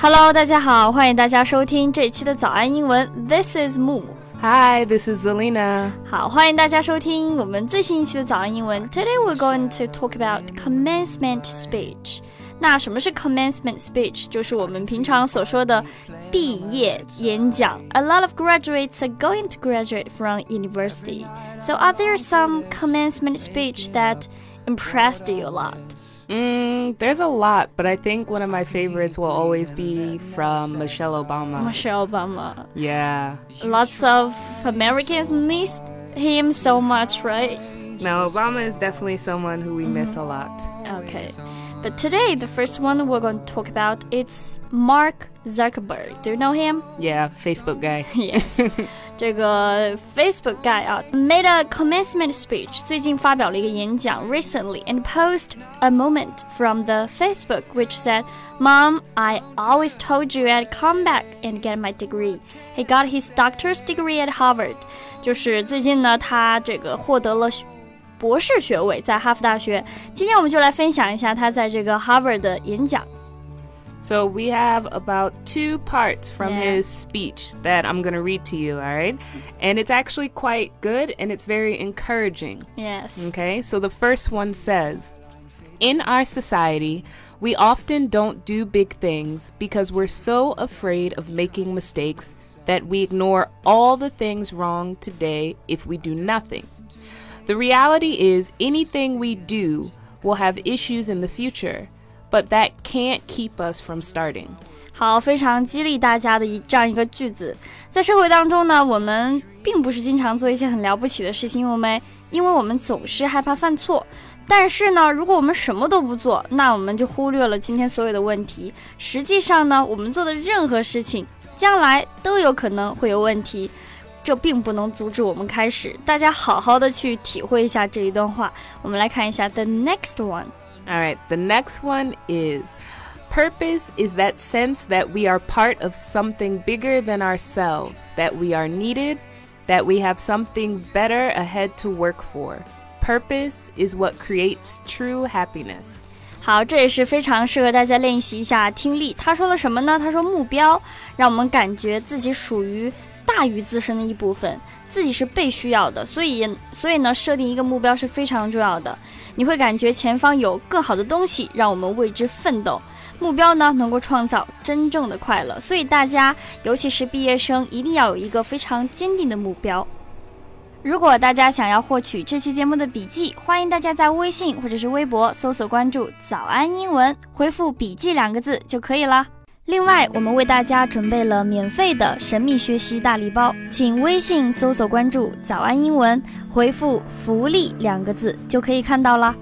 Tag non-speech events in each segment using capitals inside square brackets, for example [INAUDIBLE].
Hello，大家好，欢迎大家收听这一期的早安英文。This is Moo。 Hi, this is Zelina. 好，欢迎大家收听我们最新一期的早安英文。Today we're going to talk about commencement speech。那什么是 commencement speech？就是我们平常所说的毕业演讲。A lot of graduates are going to graduate from university. So are there some commencement speech that impressed you a lot? Mm, there's a lot, but I think one of my favorites will always be from Michelle Obama. Michelle Obama. Yeah. Lots of Americans missed him so much, right? No, Obama is definitely someone who we miss a lot. Okay. But today, the first one we're going to talk about it's Mark Zuckerberg. Do you know him? Yeah, Facebook guy. [LAUGHS] Yes. [LAUGHS] 这个 Facebook guy 啊，made a commencement speech，最近发表了一个演讲，recently and post a moment from the Facebook which said, "Mom, I always told you I'd come back and get my degree." He got his doctor's degree at Harvard。就是最近呢，他这个获得了博士学位，在哈佛大学。今天我们就来分享一下他在这个 Harvard 的演讲。 So we have about two parts from Yeah. his speech that I'm going to read to you, all right? And it's actually quite good and it's very encouraging. Yes. Okay, so the first one says In our society, we often don't do big things because we're so afraid of making mistakes that we ignore all the things wrong today if we do nothing. The reality is, anything we do will have issues in the future, but that can't keep us from starting. 好，非常激励大家的一这样一个句子。在社会当中呢，我们并不是经常做一些很了不起的事情，我们因为我们总是害怕犯错。但是呢，如果我们什么都不做，那我们就忽略了今天所有的问题。实际上呢，我们做的任何事情，将来都有可能会有问题，这并不能阻止我们开始。大家好好的去体会一下这一段话。我们来看一下 the next one。All right, the next one is Purpose is that sense that we are part of something bigger than ourselves, that we are needed, that we have something better ahead to work for. Purpose is what creates true happiness. 好，这也是非常适合大家练习一下听力。他说了什么呢？他说目标让我们感觉自己属于大于自身的一部分，自己是被需要的。所以，所以呢，设定一个目标是非常重要的。 你会感觉前方有更好的东西让我们为之奋斗。目标呢，能够创造真正的快乐。所以大家，尤其是毕业生，一定要有一个非常坚定的目标。如果大家想要获取这期节目的笔记，欢迎大家在微信或者是微博搜索关注“早安英文”，回复“笔记”两个字就可以了。另外，我们为大家准备了免费的神秘学习大礼包，请微信搜索关注“早安英文”，回复“福利”两个字就可以看到啦。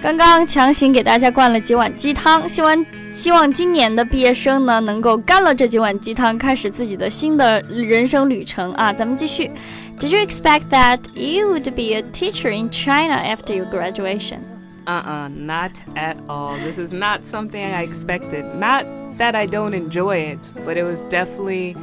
刚刚强行给大家灌了几碗鸡汤，希望希望今年的毕业生呢能够干了这几碗鸡汤，开始自己的新的人生旅程啊！咱们继续。Did you expect that you would be a teacher in China after your graduation? Uh uh not at all. This is not something I expected. Not that I don't enjoy it, but it was definitely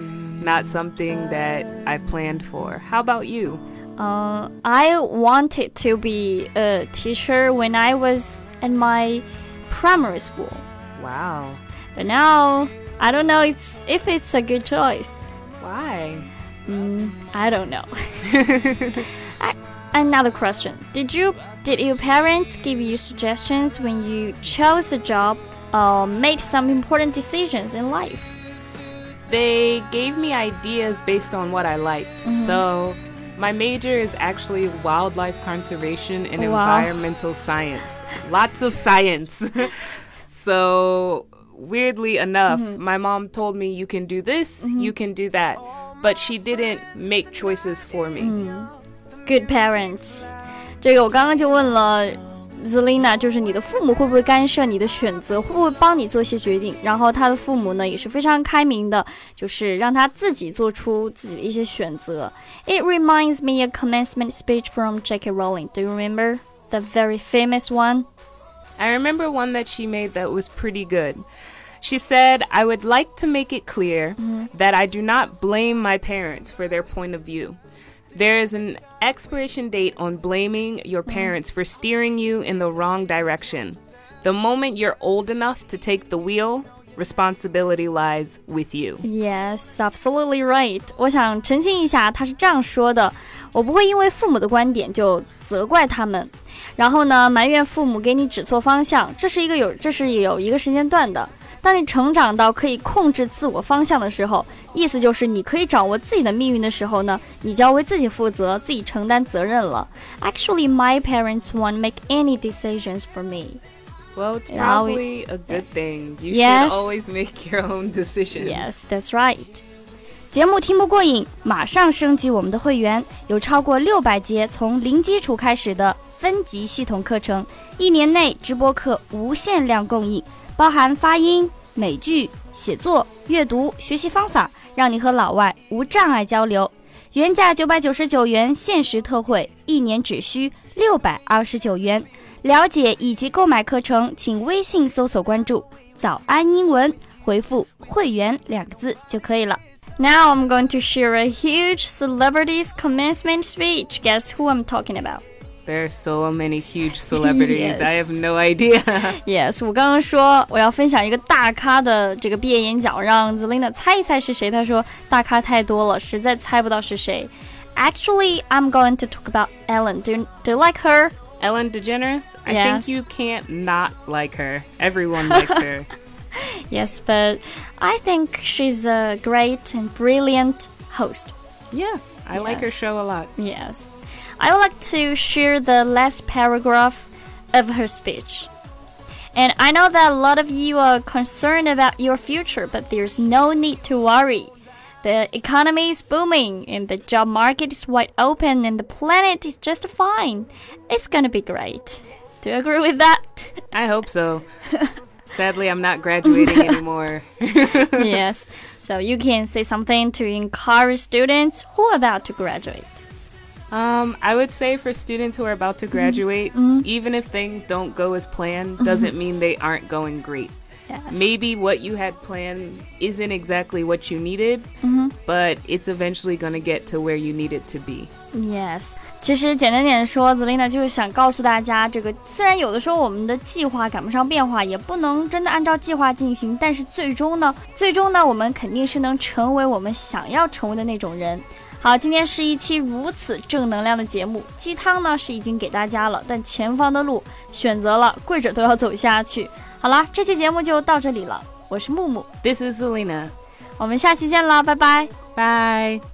not something that I planned for. How about you? Uh, I wanted to be a teacher when I was in my primary school, Wow. but now I don't know it's, if it's a good choice. Why? Mm, I don't know. [LAUGHS] I, another question: Did you did your parents give you suggestions when you chose a job or made some important decisions in life? They gave me ideas based on what I liked. So, my major is actually wildlife conservation and Wow. environmental science. Lots of science. [LAUGHS] so, weirdly enough, my mom told me you can do this, you can do that. But she didn't make choices for me. Good parents，这个我刚刚就问了 Zelina，就是你的父母会不会干涉你的选择，会不会帮你做一些决定？然后他的父母呢也是非常开明的，就是让他自己做出自己的一些选择。It reminds me a commencement speech from J.K. Rowling. Do you remember the very famous one? I remember one that she made that was pretty good. She said, I would like to make it clear that I do not blame my parents for their point of view. There is an expiration date on blaming your parents for steering you in the wrong direction. The moment you're old enough to take the wheel, responsibility lies with you. Yes, absolutely right. 我想澄清一下，他是这样说的：我不会因为父母的观点就责怪他们，然后呢埋怨父母给你指错方向。这是一个有，这是有一个时间段的。当你成长到可以控制自我方向的时候， 意思就是你可以掌握自己的命运的时候呢，你就要为自己负责，自己承担责任了。Actually, my parents won't make any decisions for me. Well, it's probably a good thing. You Yes. should always make your own decisions. Yes, that's right. 节目听不过瘾，马上升级我们的会员，有超过六百节从零基础开始的分级系统课程，一年内直播课无限量供应，包含发音、美剧、写作、阅读、学习方法，让你和老外无障碍交流。原价九百九十九元，限时特惠，一年只需六百二十九元。了解以及购买课程，请微信搜索关注“早安英文”，回复“会员”两个字就可以了。Now I'm going to share a huge celebrity's commencement speech. Guess who I'm talking about? There are so many huge celebrities. [LAUGHS] Yes. I have no idea. [LAUGHS] Yes，我刚刚说我要分享一个大咖的这个毕业演讲，让 Zelina 猜一猜是谁。她说大咖太多了，实在猜不到是谁。Actually, I'm going to talk about Ellen. Do, do you like her? Ellen DeGeneres? I Yes. think you can't not like her. Everyone likes her. [LAUGHS] Yes, but I think she's a great and brilliant host. Yeah, I like her Yes. show a lot. Yes. I would like to share the last paragraph of her speech. And I know that a lot of you are concerned about your future, but there's no need to worry. The economy is booming, and the job market is wide open, and the planet is just fine. It's gonna be great. Do you agree with that? [LAUGHS] I hope so. Sadly, I'm not graduating anymore. [LAUGHS] yes. So you can say something to encourage students who are about to graduate. Um, I would say for students who are about to graduate, even if things don't go as planned, doesn't mean they aren't going great. Yes. Maybe what you had planned isn't exactly what you needed, but it's eventually going to get to where you need it to be. Yes，其实简单点说，Zelina 就是想告诉大家，这个虽然有的时候我们的计划赶不上变化，也不能真的按照计划进行，但是最终呢，最终呢，我们肯定是能成为我们想要成为的那种人。 好，今天是一期如此正能量的节目，鸡汤呢是已经给大家了，但前方的路选择了，跪着都要走下去。好啦，这期节目就到这里了，我是木木，This is Selina，我们下期见啦，拜拜。Bye.